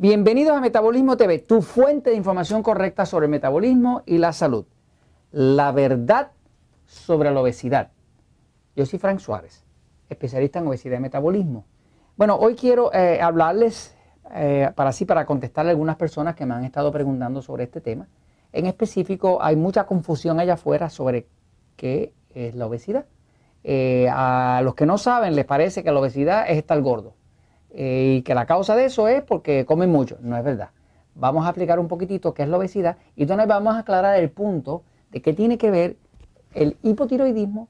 Bienvenidos a Metabolismo TV, tu fuente de información correcta sobre el metabolismo y la salud. La verdad sobre la obesidad. Yo soy Frank Suárez, especialista en obesidad y metabolismo. Bueno, hoy quiero eh, hablarles eh, para así para contestarle a algunas personas que me han estado preguntando sobre este tema. En específico, hay mucha confusión allá afuera sobre qué es la obesidad. Eh, a los que no saben les parece que la obesidad es estar gordo y que la causa de eso es porque comen mucho. No es verdad. Vamos a explicar un poquitito qué es la obesidad y entonces vamos a aclarar el punto de qué tiene que ver el hipotiroidismo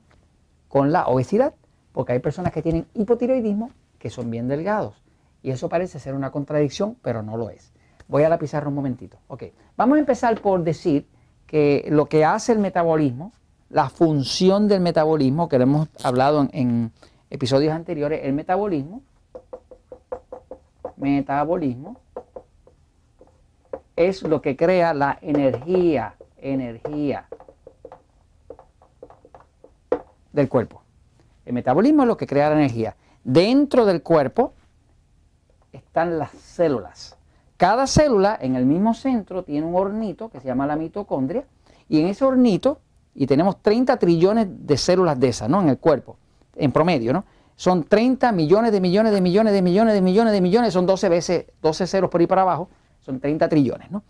con la obesidad, porque hay personas que tienen hipotiroidismo que son bien delgados y eso parece ser una contradicción, pero no lo es. Voy a la pizarra un momentito. Ok, vamos a empezar por decir que lo que hace el metabolismo, la función del metabolismo, que lo hemos hablado en, en episodios anteriores, el metabolismo metabolismo es lo que crea la energía, energía del cuerpo. El metabolismo es lo que crea la energía. Dentro del cuerpo están las células. Cada célula en el mismo centro tiene un hornito que se llama la mitocondria y en ese hornito, y tenemos 30 trillones de células de esas, ¿no? En el cuerpo, en promedio, ¿no? Son 30 millones de millones de millones de millones de millones de millones, son 12 veces, 12 ceros por ahí para abajo, son 30 trillones, ¿no?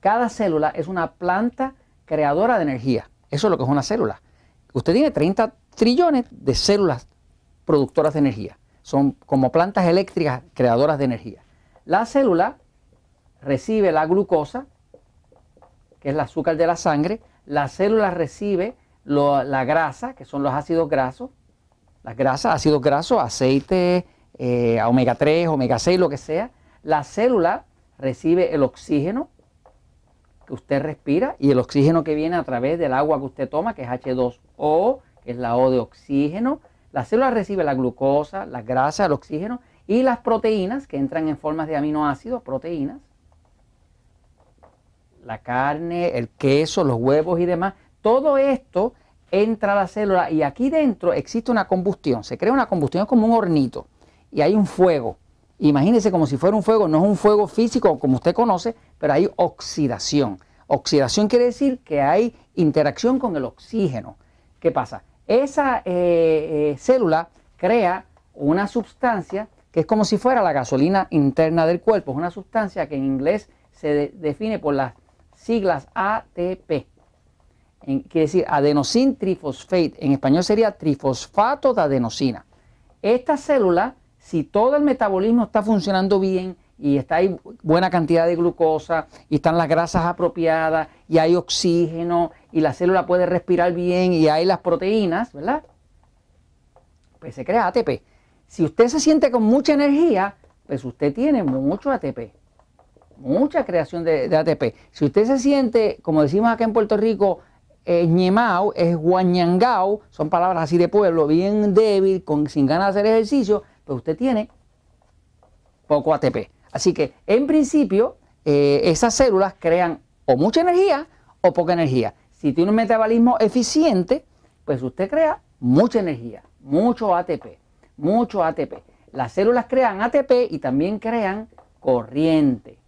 Cada célula es una planta creadora de energía. Eso es lo que es una célula. Usted tiene 30 trillones de células productoras de energía. Son como plantas eléctricas creadoras de energía. La célula recibe la glucosa, que es el azúcar de la sangre. La célula recibe la grasa, que son los ácidos grasos las grasas, ácidos grasos, aceite, eh, omega 3, omega 6, lo que sea, la célula recibe el oxígeno que usted respira y el oxígeno que viene a través del agua que usted toma, que es H2O, que es la O de oxígeno. La célula recibe la glucosa, la grasa, el oxígeno y las proteínas que entran en formas de aminoácidos, proteínas. La carne, el queso, los huevos y demás. Todo esto entra la célula y aquí dentro existe una combustión. Se crea una combustión, es como un hornito y hay un fuego. Imagínese como si fuera un fuego, no es un fuego físico como usted conoce, pero hay oxidación. Oxidación quiere decir que hay interacción con el oxígeno. ¿Qué pasa? Esa eh, eh, célula crea una sustancia que es como si fuera la gasolina interna del cuerpo. Es una sustancia que en inglés se define por las siglas ATP quiere decir adenosín trifosfate, en español sería trifosfato de adenosina. Esta célula, si todo el metabolismo está funcionando bien y está ahí buena cantidad de glucosa y están las grasas apropiadas y hay oxígeno y la célula puede respirar bien y hay las proteínas, ¿verdad? Pues se crea ATP. Si usted se siente con mucha energía, pues usted tiene mucho ATP, mucha creación de, de ATP. Si usted se siente, como decimos acá en Puerto Rico, es ñemao, es guañangao, son palabras así de pueblo, bien débil, sin ganas de hacer ejercicio, pues usted tiene poco ATP. Así que en principio eh, esas células crean o mucha energía o poca energía. Si tiene un metabolismo eficiente, pues usted crea mucha energía, mucho ATP, mucho ATP. Las células crean ATP y también crean corriente.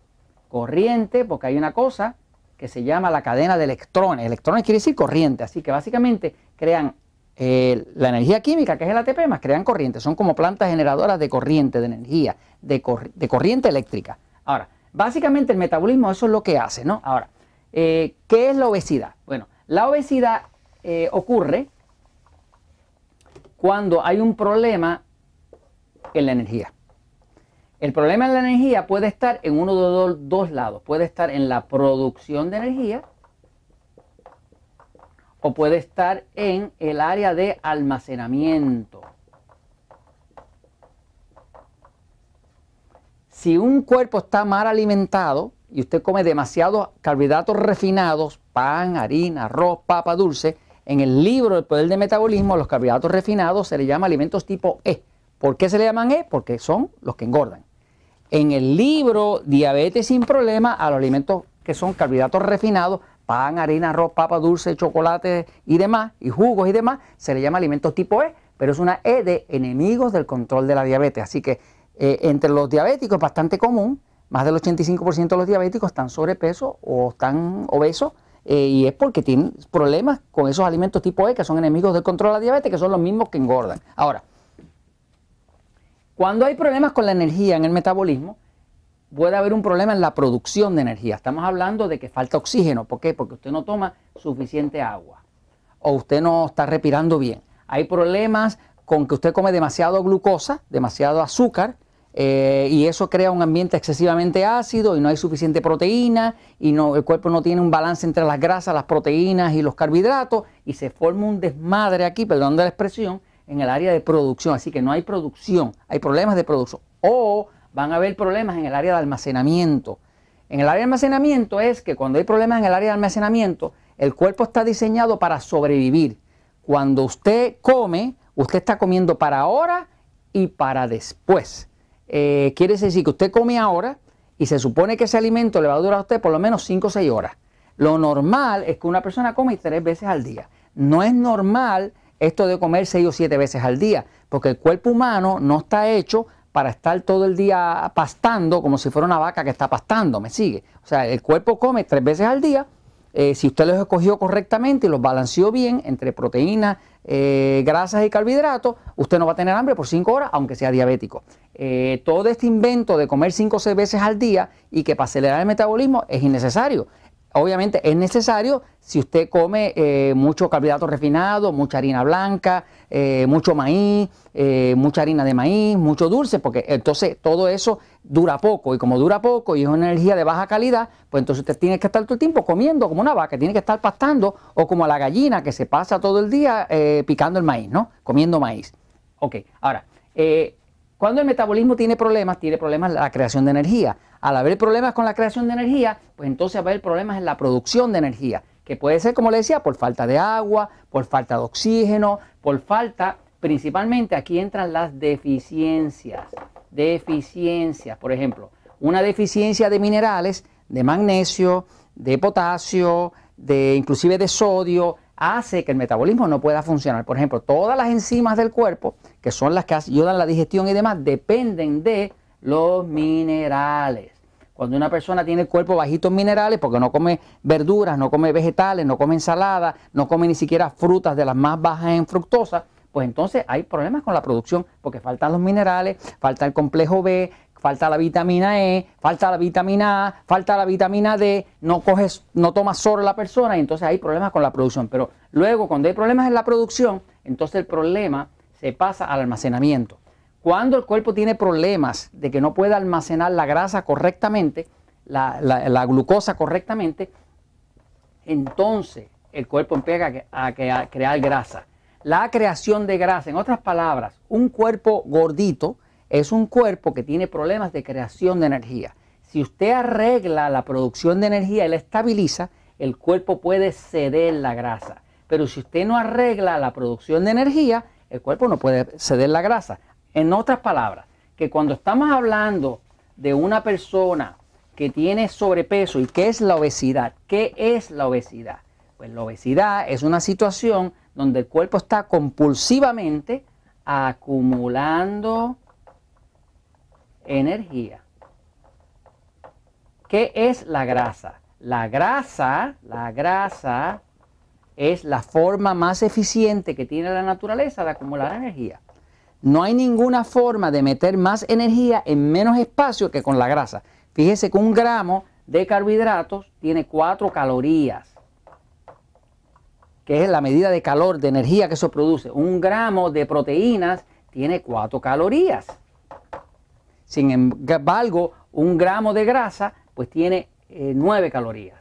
Corriente porque hay una cosa que se llama la cadena de electrones. Electrones quiere decir corriente, así que básicamente crean eh, la energía química, que es el ATP, más crean corriente. Son como plantas generadoras de corriente, de energía, de, corriente eléctrica. Ahora, básicamente el metabolismo eso es lo que hace, ¿no? Ahora, eh, ¿qué es la obesidad? Bueno, la obesidad eh, ocurre cuando hay un problema en la energía. El problema de la energía puede estar en uno de dos, lados. Puede estar en la producción de energía o puede estar en el área de almacenamiento. Si un cuerpo está mal alimentado y usted come demasiados carbohidratos refinados, pan, harina, arroz, papa, dulce, en el libro del poder del metabolismo, los carbohidratos refinados se le llama alimentos tipo E. ¿Por qué se le llaman E? Porque son los que engordan en el libro Diabetes sin Problemas a los alimentos que son carbohidratos refinados, pan, harina, arroz, papa dulce, chocolate y demás, y jugos y demás, se le llama alimentos tipo E, pero es una E de enemigos del control de la diabetes. Así que eh, entre los diabéticos es bastante común más del 85% de los diabéticos están sobrepeso o están obesos eh, y es porque tienen problemas con esos alimentos tipo E que son enemigos del control de la diabetes, que son los mismos que engordan. Ahora, cuando hay problemas con la energía en el metabolismo, puede haber un problema en la producción de energía. Estamos hablando de que falta oxígeno. ¿Por qué? Porque usted no toma suficiente agua o usted no está respirando bien. Hay problemas con que usted come demasiado glucosa, demasiado azúcar, eh, y eso crea un ambiente excesivamente ácido y no hay suficiente proteína y no, el cuerpo no tiene un balance entre las grasas, las proteínas y los carbohidratos y se forma un desmadre aquí, perdón de la expresión, en el área de producción. Así que no hay producción, hay problemas de producción. O van a haber problemas en el área de almacenamiento. En el área de almacenamiento es que cuando hay problemas en el área de almacenamiento, el cuerpo está diseñado para sobrevivir. Cuando usted come, usted está comiendo para ahora y para después. Eh, quiere decir que usted come ahora y se supone que ese alimento le va a durar a usted por lo menos 5 o 6 horas. Lo normal es que una persona come tres veces al día. No es normal esto de comer 6 o 7 veces al día, porque el cuerpo humano no está hecho para estar todo el día pastando como si fuera una vaca que está pastando, ¿me sigue? O sea, el cuerpo come tres veces al día eh, si usted los escogió correctamente y los balanceó bien entre proteínas, eh, grasas y carbohidratos, usted no va a tener hambre por 5 horas, aunque sea diabético. Eh, todo este invento de comer 5 o 6 veces al día y que para acelerar el metabolismo es innecesario. Obviamente es necesario si usted come eh, mucho carbohidrato refinado, mucha harina blanca, eh, mucho maíz, eh, mucha harina de maíz, mucho dulce, porque entonces todo eso dura poco y como dura poco y es una energía de baja calidad, pues entonces usted tiene que estar todo el tiempo comiendo como una vaca, tiene que estar pastando o como la gallina que se pasa todo el día picando el maíz, ¿no? Comiendo maíz. Ok, ahora, cuando el metabolismo tiene problemas, tiene problemas la creación de energía. Al haber problemas con la creación de energía, pues entonces va a haber problemas en la producción de energía, que puede ser, como le decía, por falta de agua, por falta de oxígeno, por falta, principalmente aquí entran las deficiencias. Deficiencias, por ejemplo, una deficiencia de minerales, de magnesio, de potasio, de inclusive de sodio, hace que el metabolismo no pueda funcionar. Por ejemplo, todas las enzimas del cuerpo, que son las que ayudan a la digestión y demás, dependen de los minerales. Cuando una persona tiene el cuerpo bajito en minerales, porque no come verduras, no come vegetales, no come ensalada, no come ni siquiera frutas de las más bajas en fructosa, pues entonces hay problemas con la producción, porque faltan los minerales, falta el complejo B, falta la vitamina E, falta la vitamina A, falta la vitamina D, no coges, no tomas solo la persona y entonces hay problemas con la producción. Pero luego, cuando hay problemas en la producción, entonces el problema se pasa al almacenamiento. Cuando el cuerpo tiene problemas de que no puede almacenar la grasa correctamente, la, glucosa correctamente, entonces el cuerpo empieza a crear grasa. La creación de grasa, en otras palabras, un cuerpo gordito, es un cuerpo que tiene problemas de creación de energía. Si usted arregla la producción de energía y la estabiliza, el cuerpo puede ceder la grasa. Pero si usted no arregla la producción de energía, el cuerpo no puede ceder la grasa. En otras palabras, que cuando estamos hablando de una persona que tiene sobrepeso y qué es la obesidad, ¿qué es la obesidad? Pues la obesidad es una situación donde el cuerpo está compulsivamente acumulando energía. ¿Qué es la grasa? La grasa, la grasa es la forma más eficiente que tiene la naturaleza de acumular energía. No hay ninguna forma de meter más energía en menos espacio que con la grasa. Fíjese que un gramo de carbohidratos tiene 4 calorías, que es la medida de calor, de energía que eso produce. Un gramo de proteínas tiene 4 calorías. Sin embargo, un gramo de grasa pues tiene 9 eh, calorías.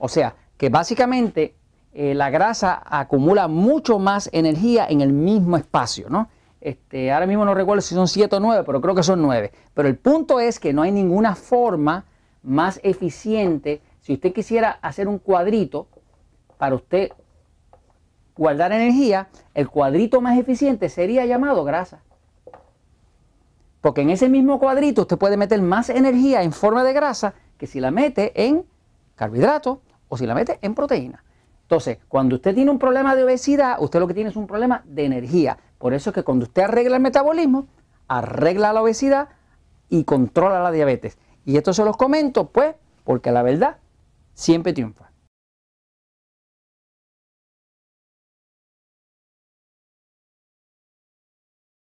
O sea, que básicamente eh, la grasa acumula mucho más energía en el mismo espacio, ¿no? Este, ahora mismo no recuerdo si son 7 o 9, pero creo que son 9. Pero el punto es que no hay ninguna forma más eficiente. Si usted quisiera hacer un cuadrito para usted guardar energía, el cuadrito más eficiente sería llamado grasa. Porque en ese mismo cuadrito usted puede meter más energía en forma de grasa que si la mete en carbohidratos o si la mete en proteína. Entonces, cuando usted tiene un problema de obesidad, usted lo que tiene es un problema de energía. Por eso es que cuando usted arregla el metabolismo, arregla la obesidad, y controla la diabetes. Y esto se los comento, pues, porque la verdad siempre triunfa.